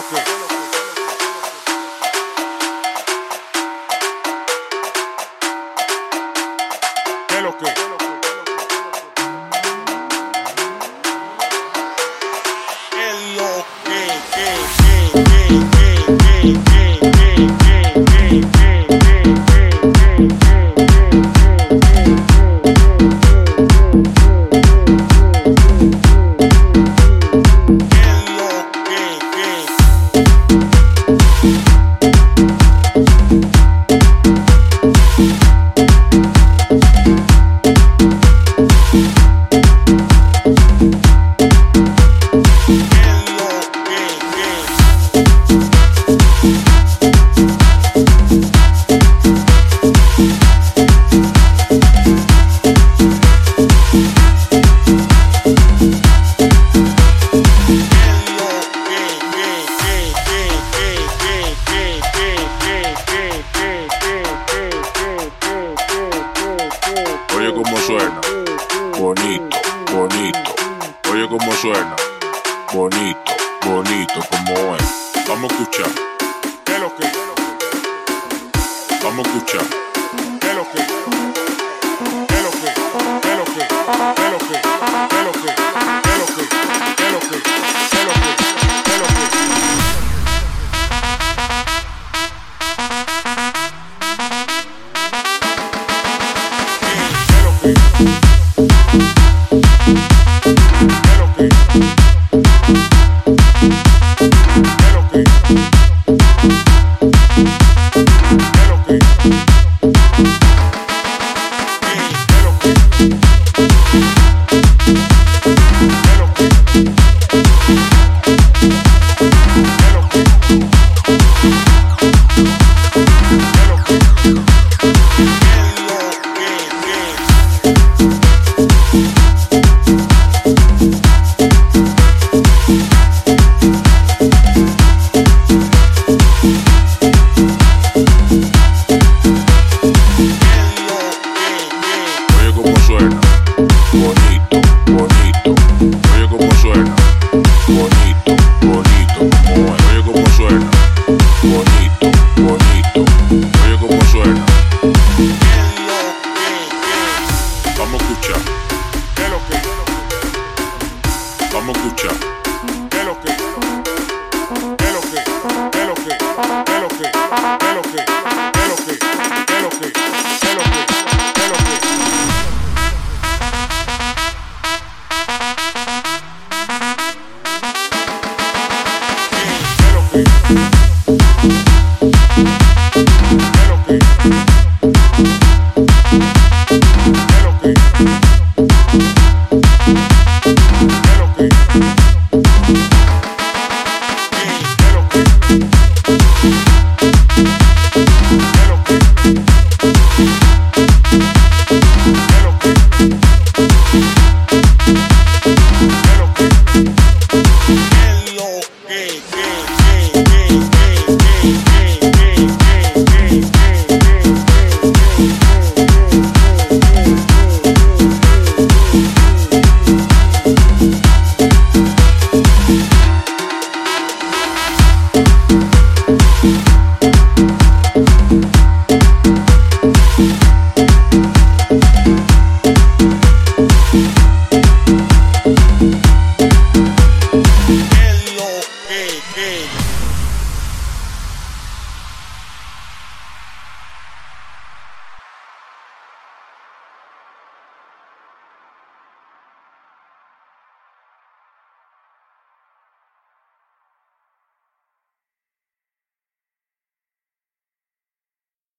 Brooklyn. Suena, bonito, bonito como es. Vamos a escuchar, ¿Qué lo que? vamos a escuchar. ¿Qué lo que? ¿Qué lo que? ¿Qué lo que? ¿Qué lo que? ¿Qué lo que? ¿Qué lo que? ¿Qué lo que? ¿Qué lo que? ¿Qué lo que? ¿Qué lo vamos a escuchar. ¿Qué lo que?